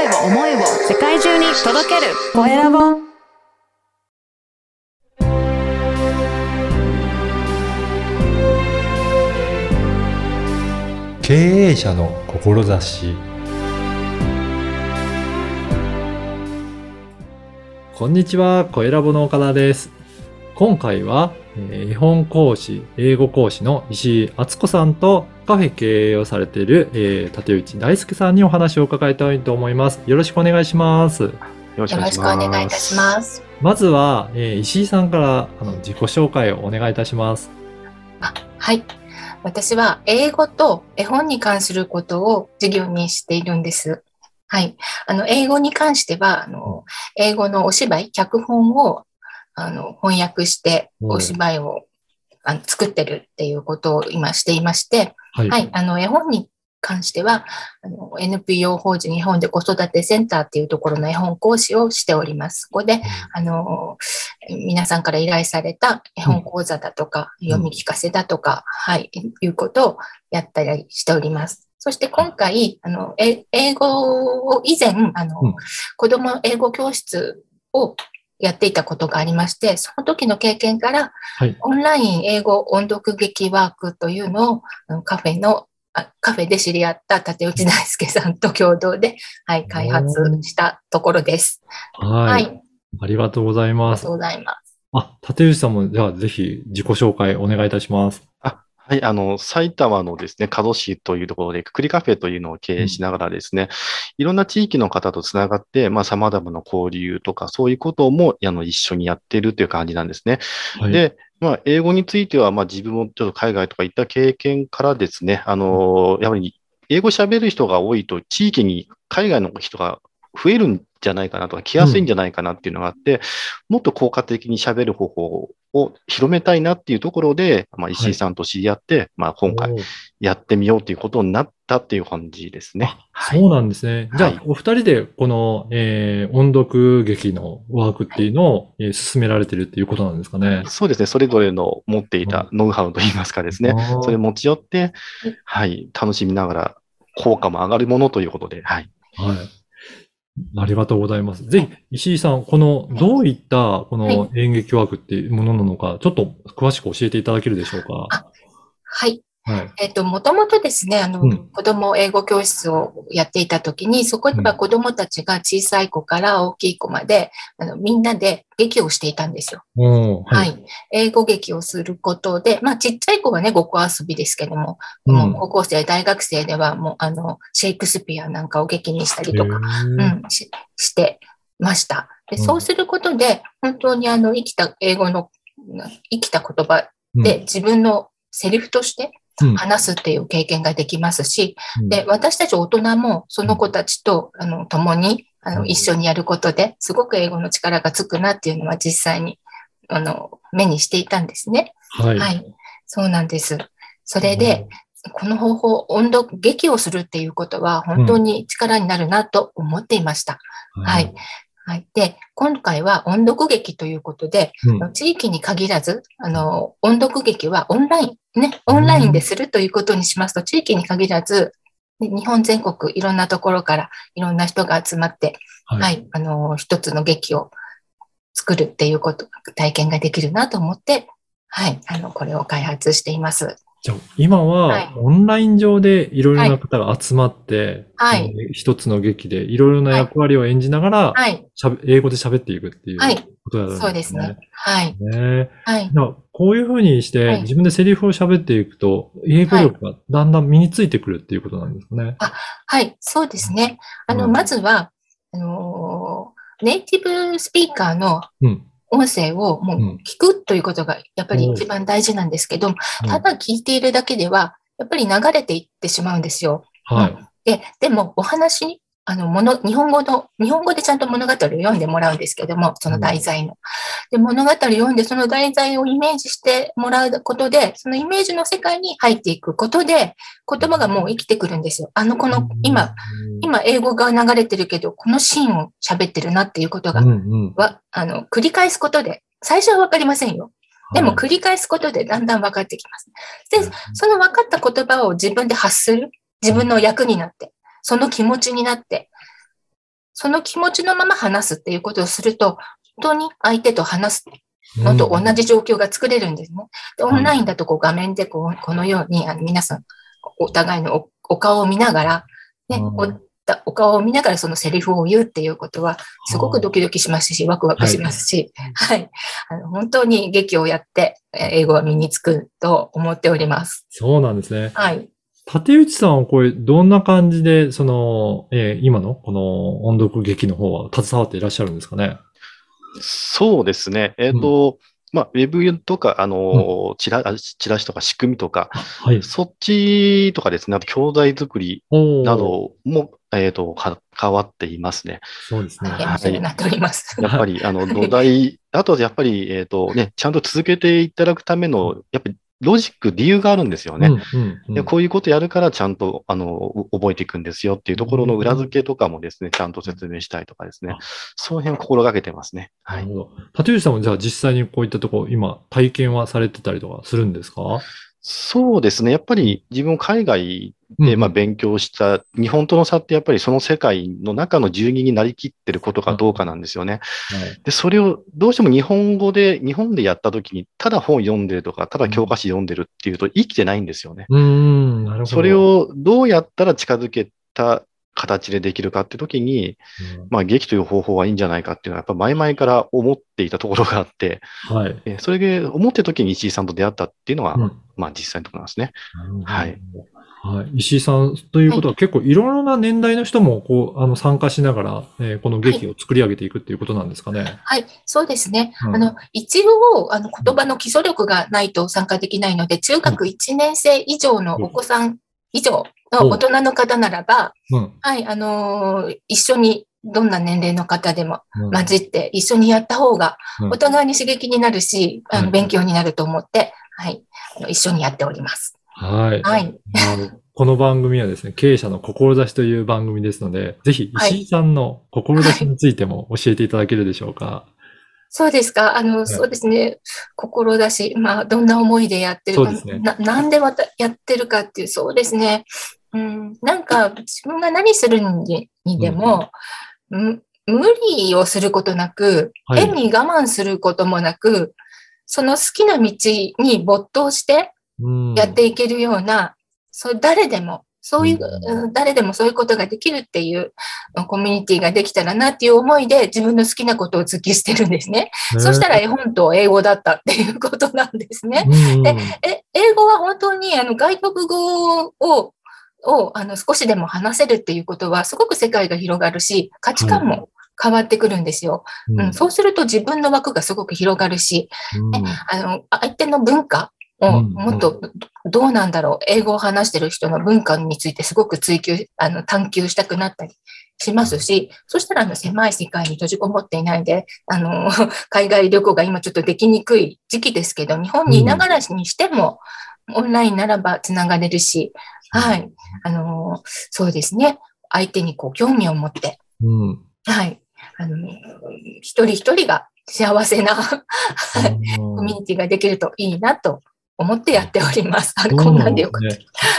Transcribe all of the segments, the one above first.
声を思いを世界中に届ける。コエラボ。経営者の志。こんにちは、コエラボの岡田です。今回は、えー絵本講師、英語講師の石井敦子さんとカフェ経営をされている、えー竹内大輔さんにお話を伺いたいと思います。よろしくお願いします。よろしくお願いいいたします。まずは、えー石井さんからあの自己紹介をお願いいたします。はい。私は英語と絵本に関することを授業にしているんです。はい。あの、英語に関しては、あの、英語のお芝居、脚本を、あの、翻訳して、うんお芝居を、あの作ってるっていうことを今していまして、はい。はい。あの、絵本に関しては、あの、NPO 法人日本で子育てセンターっていうところの絵本講師をしております。ここで、あの、皆さんから依頼された絵本講座だとか、ん読み聞かせだとか、はい、いうことをやったりしております。そして今回、あの、え英語を以前、あの、うん子供英語教室をやっていたことがありまして、その時の経験から、はいオンライン英語音読劇ワークというのをカフェのあカフェで知り合った竹内大輔さんと共同で、はい、開発したところです。はい。はい、ありがとうございますありがと。うございます。あ、竹内さんも、じゃあぜひ自己紹介お願いいたします。あはい、あの、埼玉のですね、加須市というところで、くくりカフェというのを経営しながらですね、いろんな地域の方とつながって、まあ、様々な交流とか、そういうことも、あの、一緒にやっているという感じなんですね。はい。で、まあ、英語については、まあ、自分もちょっと海外とか行った経験からですね、あの、やはり、英語喋る人が多いと、地域に海外の人が増えるんじゃないかなとか、来やすいんじゃないかなっていうのがあって、もっと効果的に喋る方法を広めたいなっていうところで、まあ、石井さんと知り合って、まあ、今回やってみようということになったっていう感じですね。そうなんですね。じゃあ、はいお二人でこの、えー音読劇のワークっていうのを、えー進められてるっていうことなんですかね？そうですね。それぞれの持っていたノウハウといいますかですね。それ持ち寄って、はい、楽しみながら、効果も上がるものということで、はい。はい。ありがとうございます。ぜひ、石井さん、この、どういった、この演劇ワークっていうものなのか、ちょっと詳しく教えていただけるでしょうか？はい。はい。えっ、と、もともとですね、あの、うん子供英語教室をやっていたときに、そこには子供たちが小さい子から大きい子まで、あの、みんなで劇をしていたんですよ。おーはい。英語劇をすることで、まあ、ちっちゃい子はね、ごっこ遊びですけども、うんもう高校生、大学生では、もう、あの、シェイクスピアなんかを劇にしたりとか、へうーん、ししてました。でうんそうすることで、本当にあの、生きた英語の、生きた言葉で自分のセリフとしてうん話すっていう経験ができますし、うんで、私たち大人もその子たちと、あの、共に、あの、うん一緒にやることで、すごく英語の力がつくなっていうのは実際に、あの、目にしていたんですね。はい。はい。そうなんです。それで、この方法、音読、劇をするっていうことは本当に力になるなと思っていました。はい。はい。で、今回は音読劇ということで、うん。地域に限らず、あの、音読劇はオンライン、ね、オンラインでするということにしますと、地域に限らず、で日本全国いろんなところからいろんな人が集まって、はい。はい、あの、一つの劇を作るっていうこと、体験ができるなと思って、はい、あの、これを開発しています。じゃあ、今は、はいオンライン上でいろいろな方が集まって、はいえー一つの劇でいろいろな役割を演じながら、はい、しゃべ英語で喋っていくっていうはいことだったんそうですね。。はい、ねはい。こういうふうにしてはい自分でセリフを喋っていくと、英語力がだんだん身についてくるっていうことなんですかね。はい、そうですね。あの、うんまずは、あのーネイティブスピーカーのうん。音声をもううん聞くということがやっぱり一番大事なんですけど、ただ聞いているだけでは、やっぱり流れていってしまうんですよ。はい。で、でもお話、あの、もの、日本語の、日本語でちゃんと物語を読んでもらうんですけども、その題材の。で、物語を読んで、その題材をイメージしてもらうことで、そのイメージの世界に入っていくことで、言葉がもう生きてくるんですよ。あの、この、今、今英語が流れてるけど、このシーンを喋ってるなっていうことがうん、うん。は、あの、繰り返すことで、最初はわかりませんよ。でも繰り返すことでだんだん分かってきます。で、その分かった言葉を自分で発する。自分の役になって、その気持ちになって、その気持ちのまま話すっていうことをすると、本当に相手と話すのと同じ状況が作れるんですね。でオンラインだとこう画面でこうこのようにあの皆さんお互いのおお顔を見ながら、ね、うんお顔を見ながらそのセリフを言うっていうことは、すごくドキドキしますし、ワクワクしますし、はい。あの本当に劇をやって、えー英語は身につくと思っております。そうなんですね。はい。竹内さんはこれ、どんな感じで、その、えー今のこの音読劇の方は携わっていらっしゃるんですかね？そうですね。えっ、と、まあ、ウェブとか、あの、チラ、あチラシとか仕組みとか、はい。そっちとかですね、あと教材作りなども、えっ、と、か変わっていますね。そうですね。大変お世話になっております。やっぱり、あの、土台、あとやっぱり、えっ、とね、ちゃんと続けていただくための、やっぱりロジック、理由があるんですよね。うんうんうんでこういうことやるからちゃんと、あの、う覚えていくんですよっていうところの裏付けとかもですね、ちゃんと説明したいとかですねあ。その辺を心がけてますね。はないる。ほど。竹内さんもじゃあ実際にこういったところ、今、体験はされてたりとかするんですか？そうですね。やっぱり自分海外で、まあ、勉強した、日本との差ってやっぱりその世界の中の住人になりきってることかどうかなんですよね。はい。で、それをどうしても日本語で、日本でやった時に、ただ本読んでるとか、ただ教科書読んでるっていうと生きてないんですよね。うーん、なるほど。それをどうやったら近づけた形でできるかって時に、うん、まあ、劇という方法はいいんじゃないかっていうのは、やっぱ前々から思っていたところがあって、はい。えそれで思ってる時に石井さんと出会ったっていうのは、うんまあ実際のところなんですね。はい。はい。石井さんということは結構いろいろな年代の人もこう、あの、参加しながら、えーこの劇を作り上げていくっていうことなんですかね。はい、そうですね。うんあの、一応、あの、言葉の基礎力がないと参加できないので、中学1年生以上のお子さん以上の大人の方ならば、うん。はい、あのー一緒に、どんな年齢の方でもうん混じって一緒にやった方が、うんお互いに刺激になるし、勉強になると思って、はい、あの一緒にやっております。はい。はい。この番組はですね、経営者の志という番組ですので、ぜひ石井さんの志についても教えていただけるでしょうか？そうですか。あの、そうですね。志、まあ、どんな思いでやってるか、そうですねななんでわたやってるかっていう、そうですね。うん、なんか、自分が何するににでも、む無理をすることなく、はい。変に我慢することもなく、その好きな道に没頭してうん。やっていけるような、そう誰でも、そういう、うん。うん誰でもそういうことができるっていううんコミュニティができたらなっていう思いで自分の好きなことを突きしてるんですね。そしたら絵本と英語だったっていうことなんですね。うんでえ英語は本当にあの外国語ををあの少しでも話せるっていうことはすごく世界が広がるし価値観も変わってくるんですよ。うん。うん、そうすると自分の枠がすごく広がるし、うん。あの相手の文化をうんもっとどうなんだろう、英語を話してる人の文化についてすごく追求、あの探求したくなったりしますし、そしたらあの狭い世界に閉じこもっていないで、あの、海外旅行が今ちょっとできにくい時期ですけど、日本にいながらにしても、オンラインならばつながれるし、はい、あの、そうですね、相手にこう興味を持って、うん。はい、あの、一人一人が幸せな コミュニティができるといいなと思ってやっております。あこんなんでよかっ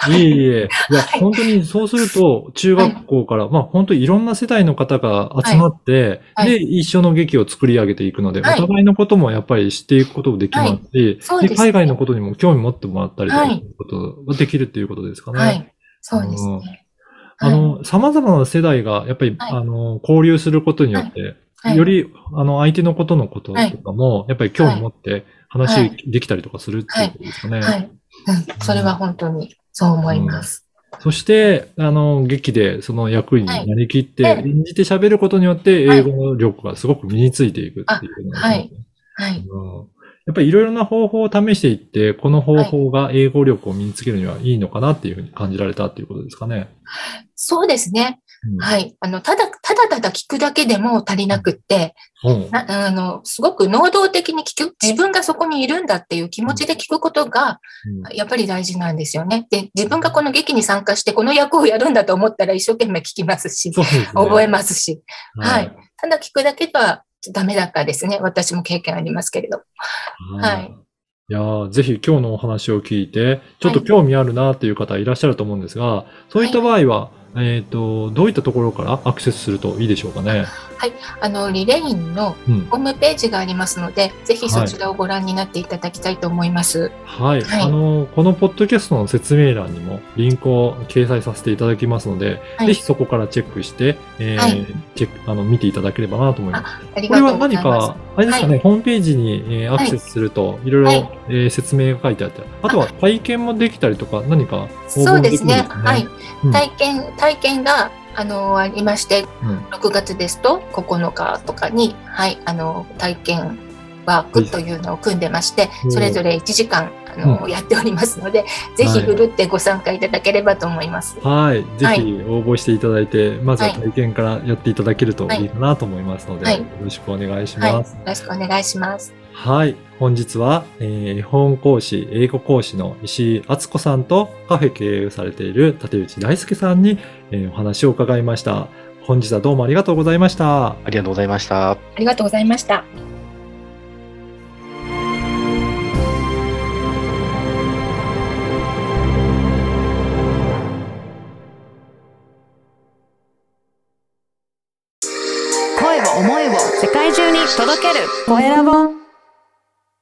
た。た。いえいえ。いや、本当にそうすると、中学校から、まあ本当にいろんな世代の方が集まって、はい。で、一緒の劇を作り上げていくので、はい。お互いのこともやっぱり知っていくこともできますし、ですね。海外のことにも興味持ってもらったりとか、ことができるっていうことですかね。はい、そうですね。あの、様々な世代が、やっぱり、はい。あの、交流することによって、はい。より、あの、相手のことのこととかも、やっぱり興味持っては話いできたりとかするっていうことですかね。はい、うん。それは本当にそう思います。そして、あの、劇でその役になりきって、はい演じて喋ることによって、はい英語の力がすごく身についていくっていうね。はいはい。うんやっぱりいろいろな方法を試していって、この方法が英語力を身につけるにはいいのかなっていうふうに感じられたっていうことですかね。そうですね。うんはい。あの、ただ、ただただ聞くだけでも足りなくって、うんなあの、すごく能動的に聞く、自分がそこにいるんだっていう気持ちで聞くことが、やっぱり大事なんですよね。で、自分がこの劇に参加して、この役をやるんだと思ったら一生懸命聞きますし、すね。覚えますし、ははいい。ただ聞くだけではダメだったですね。私も経験ありますけれど。はいいやーぜひ今日のお話を聞いて、ちょっと興味あるなっていう方いらっしゃると思うんですが、そういった場合は、えっ、と、どういったところからアクセスするといいでしょうかね？あの、リレインのうん。ホームページがありますので、ぜひそちらをご覧になっていただきたいと思います。はい。はいあの、このポッドキャストの説明欄にもリンクを掲載させていただきますので、はいぜひそこからチェックして、えーはいチェック、あの、見ていただければなと思います。ありこれはがとうござい何ます。か、あれですかね、ホームページに、えーアクセスすると、いろいろ、はいえー説明が書いてあって、あとは体験もできたりとか、何か応そうですね。はい。うん体験、体験が、あの、ありまして、うん6月ですと9日とかに、はい、あの、体験ワークというのを組んでましてうん、それぞれ1時間、あの、やっておりますので、ぜひふるってご参加いただければと思います。はい。ぜはいひ応募していただいて、まずははい体験からやっていただけるといいかなと思いますので、はいよろしくお願いしはい。よます。ろしくお願いします。はい。本日は、えー、絵本講師、英語講師の石井敦子さんとカフェ経営をされている立内大輔さんに、えーお話を伺いました。本日はどうもありがとうございました。ありがとうございました。ありがとうございました。